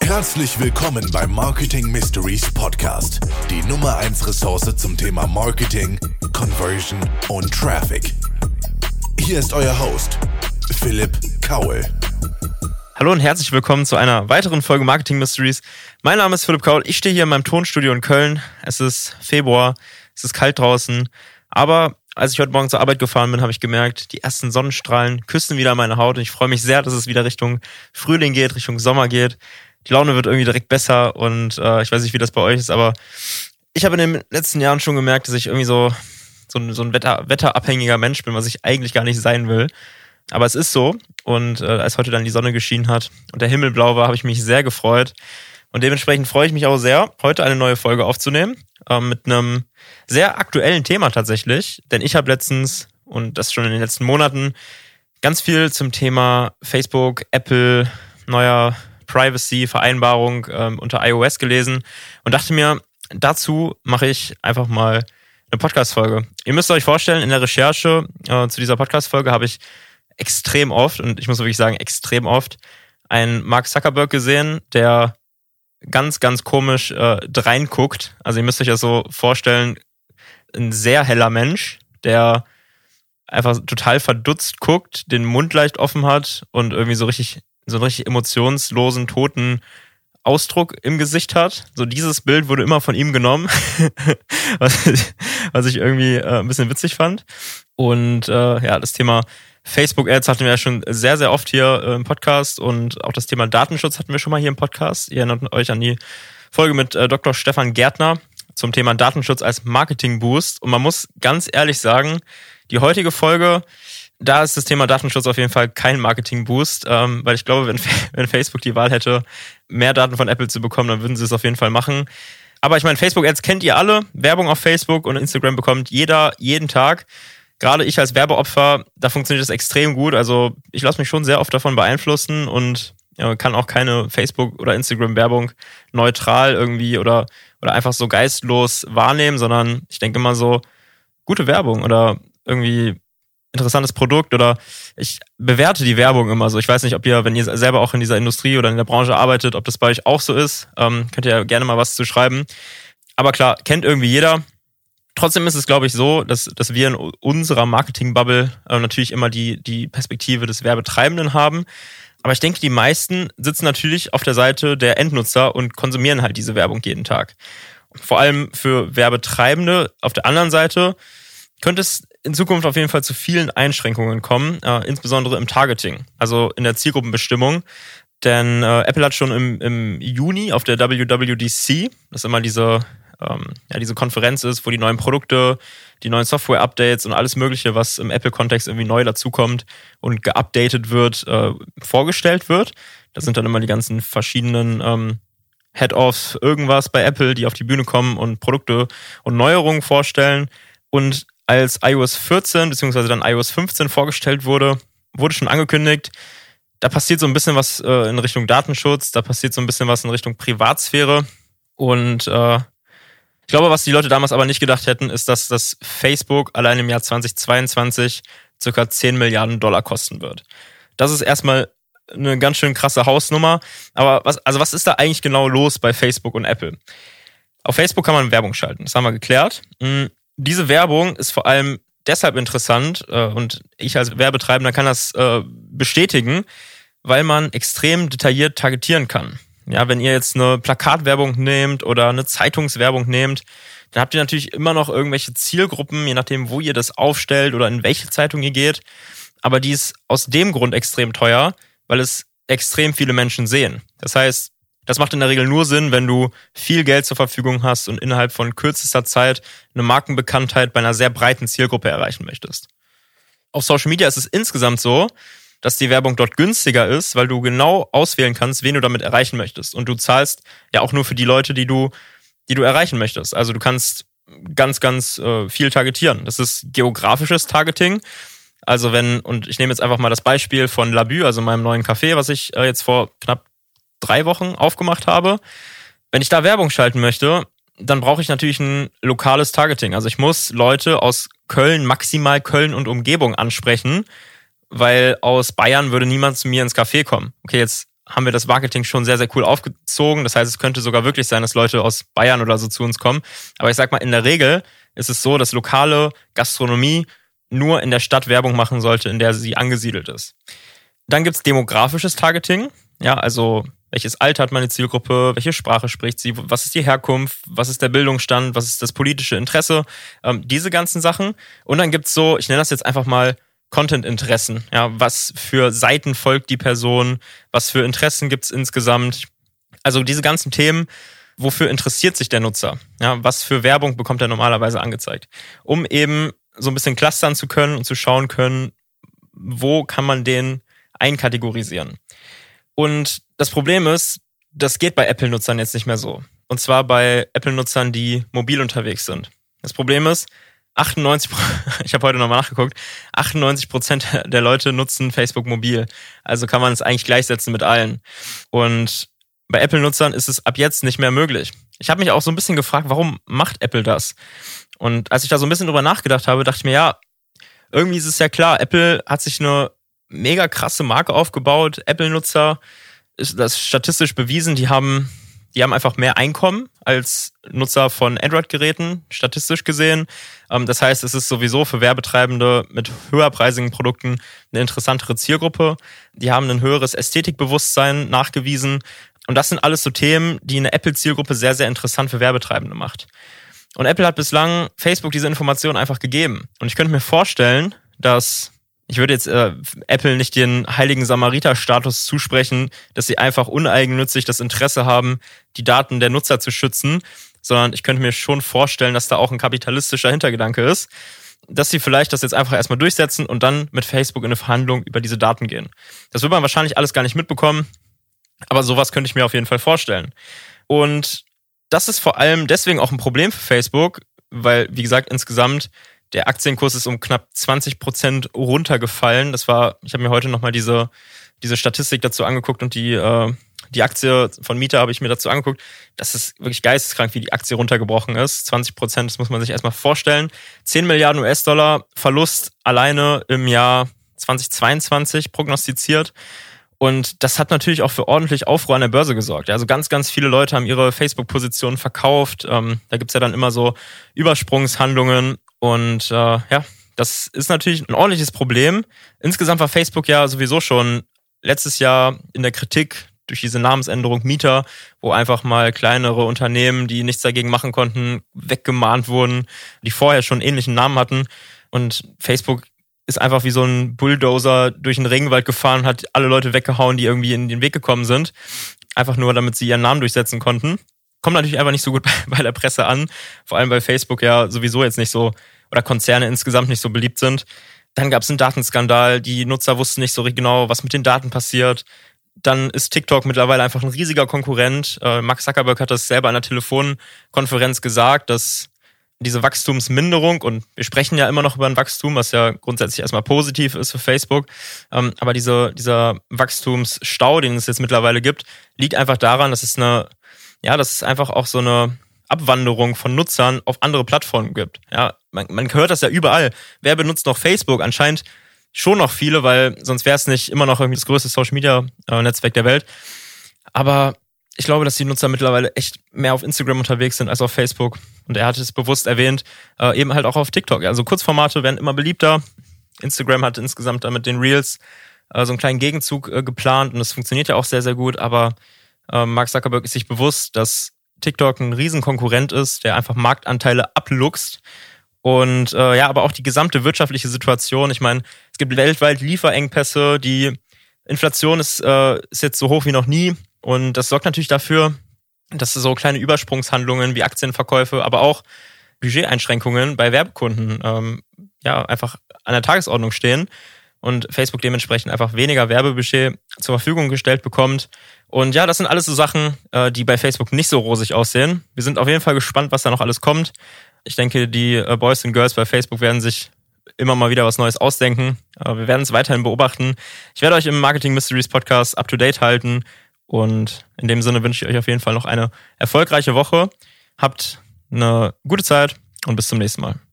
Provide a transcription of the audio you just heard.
Herzlich willkommen beim Marketing Mysteries Podcast, die Nummer 1 Ressource zum Thema Marketing, Conversion und Traffic. Hier ist euer Host, Philipp Kaul. Hallo und herzlich willkommen zu einer weiteren Folge Marketing Mysteries. Mein Name ist Philipp Kaul. Ich stehe hier in meinem Tonstudio in Köln. Es ist Februar, es ist kalt draußen, aber als ich heute Morgen zur Arbeit gefahren bin, habe ich gemerkt, die ersten Sonnenstrahlen küssen wieder meine Haut und ich freue mich sehr, dass es wieder Richtung Frühling geht, Richtung Sommer geht die Laune wird irgendwie direkt besser und äh, ich weiß nicht, wie das bei euch ist, aber ich habe in den letzten Jahren schon gemerkt, dass ich irgendwie so, so, ein, so ein Wetter, wetterabhängiger Mensch bin, was ich eigentlich gar nicht sein will. Aber es ist so und äh, als heute dann die Sonne geschienen hat und der Himmel blau war, habe ich mich sehr gefreut. Und dementsprechend freue ich mich auch sehr, heute eine neue Folge aufzunehmen äh, mit einem sehr aktuellen Thema tatsächlich. Denn ich habe letztens, und das schon in den letzten Monaten, ganz viel zum Thema Facebook, Apple, neuer Privacy-Vereinbarung ähm, unter iOS gelesen und dachte mir, dazu mache ich einfach mal eine Podcast-Folge. Ihr müsst euch vorstellen, in der Recherche äh, zu dieser Podcast-Folge habe ich extrem oft, und ich muss wirklich sagen, extrem oft, einen Mark Zuckerberg gesehen, der ganz, ganz komisch äh, reinguckt. Also ihr müsst euch das so vorstellen, ein sehr heller Mensch, der einfach total verdutzt guckt, den Mund leicht offen hat und irgendwie so richtig so einen richtig emotionslosen, toten Ausdruck im Gesicht hat. So dieses Bild wurde immer von ihm genommen, was ich irgendwie äh, ein bisschen witzig fand. Und äh, ja, das Thema Facebook-Ads hatten wir ja schon sehr, sehr oft hier äh, im Podcast und auch das Thema Datenschutz hatten wir schon mal hier im Podcast. Ihr erinnert euch an die Folge mit äh, Dr. Stefan Gärtner zum Thema Datenschutz als Marketing-Boost. Und man muss ganz ehrlich sagen, die heutige Folge da ist das Thema Datenschutz auf jeden Fall kein Marketing-Boost, ähm, weil ich glaube, wenn, wenn Facebook die Wahl hätte, mehr Daten von Apple zu bekommen, dann würden sie es auf jeden Fall machen. Aber ich meine, Facebook-Ads kennt ihr alle. Werbung auf Facebook und Instagram bekommt jeder jeden Tag. Gerade ich als Werbeopfer, da funktioniert das extrem gut. Also ich lasse mich schon sehr oft davon beeinflussen und ja, kann auch keine Facebook- oder Instagram-Werbung neutral irgendwie oder, oder einfach so geistlos wahrnehmen, sondern ich denke immer so, gute Werbung oder irgendwie interessantes Produkt oder ich bewerte die Werbung immer so. Ich weiß nicht, ob ihr, wenn ihr selber auch in dieser Industrie oder in der Branche arbeitet, ob das bei euch auch so ist. Ähm, könnt ihr ja gerne mal was zu schreiben. Aber klar, kennt irgendwie jeder. Trotzdem ist es, glaube ich, so, dass, dass wir in unserer Marketing-Bubble äh, natürlich immer die, die Perspektive des Werbetreibenden haben. Aber ich denke, die meisten sitzen natürlich auf der Seite der Endnutzer und konsumieren halt diese Werbung jeden Tag. Vor allem für Werbetreibende auf der anderen Seite könnte es in Zukunft auf jeden Fall zu vielen Einschränkungen kommen, äh, insbesondere im Targeting, also in der Zielgruppenbestimmung. Denn äh, Apple hat schon im, im Juni auf der WWDC, das immer diese, ähm, ja, diese Konferenz ist, wo die neuen Produkte, die neuen Software-Updates und alles Mögliche, was im Apple-Kontext irgendwie neu dazukommt und geupdatet wird, äh, vorgestellt wird. Das sind dann immer die ganzen verschiedenen ähm, Head-Offs, irgendwas bei Apple, die auf die Bühne kommen und Produkte und Neuerungen vorstellen. Und als iOS 14 bzw. dann iOS 15 vorgestellt wurde, wurde schon angekündigt, da passiert so ein bisschen was äh, in Richtung Datenschutz, da passiert so ein bisschen was in Richtung Privatsphäre. Und äh, ich glaube, was die Leute damals aber nicht gedacht hätten, ist, dass das Facebook allein im Jahr 2022 circa 10 Milliarden Dollar kosten wird. Das ist erstmal eine ganz schön krasse Hausnummer. Aber was, also was ist da eigentlich genau los bei Facebook und Apple? Auf Facebook kann man Werbung schalten, das haben wir geklärt. Diese Werbung ist vor allem deshalb interessant äh, und ich als Werbetreibender kann das äh, bestätigen, weil man extrem detailliert targetieren kann. Ja, wenn ihr jetzt eine Plakatwerbung nehmt oder eine Zeitungswerbung nehmt, dann habt ihr natürlich immer noch irgendwelche Zielgruppen, je nachdem, wo ihr das aufstellt oder in welche Zeitung ihr geht. Aber die ist aus dem Grund extrem teuer, weil es extrem viele Menschen sehen. Das heißt, das macht in der Regel nur Sinn, wenn du viel Geld zur Verfügung hast und innerhalb von kürzester Zeit eine Markenbekanntheit bei einer sehr breiten Zielgruppe erreichen möchtest. Auf Social Media ist es insgesamt so, dass die Werbung dort günstiger ist, weil du genau auswählen kannst, wen du damit erreichen möchtest. Und du zahlst ja auch nur für die Leute, die du, die du erreichen möchtest. Also du kannst ganz, ganz äh, viel targetieren. Das ist geografisches Targeting. Also wenn, und ich nehme jetzt einfach mal das Beispiel von Labü, also meinem neuen Café, was ich äh, jetzt vor knapp drei Wochen aufgemacht habe. Wenn ich da Werbung schalten möchte, dann brauche ich natürlich ein lokales Targeting. Also ich muss Leute aus Köln, maximal Köln und Umgebung ansprechen, weil aus Bayern würde niemand zu mir ins Café kommen. Okay, jetzt haben wir das Marketing schon sehr, sehr cool aufgezogen. Das heißt, es könnte sogar wirklich sein, dass Leute aus Bayern oder so zu uns kommen. Aber ich sag mal, in der Regel ist es so, dass lokale Gastronomie nur in der Stadt Werbung machen sollte, in der sie angesiedelt ist. Dann gibt's demografisches Targeting. Ja, also welches Alter hat meine Zielgruppe, welche Sprache spricht sie, was ist die Herkunft, was ist der Bildungsstand, was ist das politische Interesse, ähm, diese ganzen Sachen. Und dann gibt's so, ich nenne das jetzt einfach mal Content-Interessen. Ja, was für Seiten folgt die Person, was für Interessen gibt's insgesamt. Also diese ganzen Themen, wofür interessiert sich der Nutzer? Ja, was für Werbung bekommt er normalerweise angezeigt? Um eben so ein bisschen clustern zu können und zu schauen können, wo kann man den einkategorisieren. Und das Problem ist, das geht bei Apple-Nutzern jetzt nicht mehr so. Und zwar bei Apple-Nutzern, die mobil unterwegs sind. Das Problem ist, 98%, ich habe heute nochmal nachgeguckt, 98 Prozent der Leute nutzen Facebook mobil. Also kann man es eigentlich gleichsetzen mit allen. Und bei Apple-Nutzern ist es ab jetzt nicht mehr möglich. Ich habe mich auch so ein bisschen gefragt, warum macht Apple das? Und als ich da so ein bisschen drüber nachgedacht habe, dachte ich mir, ja, irgendwie ist es ja klar, Apple hat sich eine mega krasse Marke aufgebaut. Apple-Nutzer ist das statistisch bewiesen, die haben, die haben einfach mehr Einkommen als Nutzer von Android-Geräten, statistisch gesehen. Ähm, das heißt, es ist sowieso für Werbetreibende mit höherpreisigen Produkten eine interessantere Zielgruppe. Die haben ein höheres Ästhetikbewusstsein nachgewiesen. Und das sind alles so Themen, die eine Apple-Zielgruppe sehr, sehr interessant für Werbetreibende macht. Und Apple hat bislang Facebook diese Informationen einfach gegeben. Und ich könnte mir vorstellen, dass ich würde jetzt äh, Apple nicht den heiligen Samariter-Status zusprechen, dass sie einfach uneigennützig das Interesse haben, die Daten der Nutzer zu schützen, sondern ich könnte mir schon vorstellen, dass da auch ein kapitalistischer Hintergedanke ist, dass sie vielleicht das jetzt einfach erstmal durchsetzen und dann mit Facebook in eine Verhandlung über diese Daten gehen. Das wird man wahrscheinlich alles gar nicht mitbekommen, aber sowas könnte ich mir auf jeden Fall vorstellen. Und das ist vor allem deswegen auch ein Problem für Facebook, weil, wie gesagt, insgesamt der Aktienkurs ist um knapp 20 Prozent runtergefallen. Das war, ich habe mir heute nochmal diese, diese Statistik dazu angeguckt und die, äh, die Aktie von Mieter habe ich mir dazu angeguckt. Das ist wirklich geisteskrank, wie die Aktie runtergebrochen ist. 20 Prozent, das muss man sich erstmal vorstellen. 10 Milliarden US-Dollar Verlust alleine im Jahr 2022 prognostiziert. Und das hat natürlich auch für ordentlich Aufruhr an der Börse gesorgt. Also ganz, ganz viele Leute haben ihre Facebook-Positionen verkauft. Ähm, da gibt's ja dann immer so Übersprungshandlungen. Und äh, ja, das ist natürlich ein ordentliches Problem. Insgesamt war Facebook ja sowieso schon letztes Jahr in der Kritik durch diese Namensänderung Mieter, wo einfach mal kleinere Unternehmen, die nichts dagegen machen konnten, weggemahnt wurden, die vorher schon ähnlichen Namen hatten. Und Facebook ist einfach wie so ein Bulldozer durch den Regenwald gefahren, hat alle Leute weggehauen, die irgendwie in den Weg gekommen sind. Einfach nur, damit sie ihren Namen durchsetzen konnten. Kommt natürlich einfach nicht so gut bei, bei der Presse an. Vor allem, weil Facebook ja sowieso jetzt nicht so, oder Konzerne insgesamt nicht so beliebt sind. Dann gab es einen Datenskandal, die Nutzer wussten nicht so genau, was mit den Daten passiert. Dann ist TikTok mittlerweile einfach ein riesiger Konkurrent. Äh, Mark Zuckerberg hat das selber in einer Telefonkonferenz gesagt, dass diese Wachstumsminderung, und wir sprechen ja immer noch über ein Wachstum, was ja grundsätzlich erstmal positiv ist für Facebook, ähm, aber diese, dieser Wachstumsstau, den es jetzt mittlerweile gibt, liegt einfach daran, dass es eine, ja, dass es einfach auch so eine Abwanderung von Nutzern auf andere Plattformen gibt. Ja, man, man hört das ja überall. Wer benutzt noch Facebook? Anscheinend schon noch viele, weil sonst wäre es nicht immer noch irgendwie das größte Social Media äh, Netzwerk der Welt. Aber ich glaube, dass die Nutzer mittlerweile echt mehr auf Instagram unterwegs sind als auf Facebook. Und er hat es bewusst erwähnt, äh, eben halt auch auf TikTok. Also Kurzformate werden immer beliebter. Instagram hat insgesamt damit den Reels äh, so einen kleinen Gegenzug äh, geplant und das funktioniert ja auch sehr, sehr gut. Aber Mark Zuckerberg ist sich bewusst, dass TikTok ein Riesenkonkurrent ist, der einfach Marktanteile abluchst. Und äh, ja, aber auch die gesamte wirtschaftliche Situation. Ich meine, es gibt weltweit Lieferengpässe, die Inflation ist, äh, ist jetzt so hoch wie noch nie. Und das sorgt natürlich dafür, dass so kleine Übersprungshandlungen wie Aktienverkäufe, aber auch Budgeteinschränkungen bei Werbekunden ähm, ja einfach an der Tagesordnung stehen und Facebook dementsprechend einfach weniger Werbebudget zur Verfügung gestellt bekommt. Und ja, das sind alles so Sachen, äh, die bei Facebook nicht so rosig aussehen. Wir sind auf jeden Fall gespannt, was da noch alles kommt. Ich denke, die äh, Boys und Girls bei Facebook werden sich immer mal wieder was Neues ausdenken. Äh, wir werden es weiterhin beobachten. Ich werde euch im Marketing Mysteries Podcast up to date halten. Und in dem Sinne wünsche ich euch auf jeden Fall noch eine erfolgreiche Woche. Habt eine gute Zeit und bis zum nächsten Mal.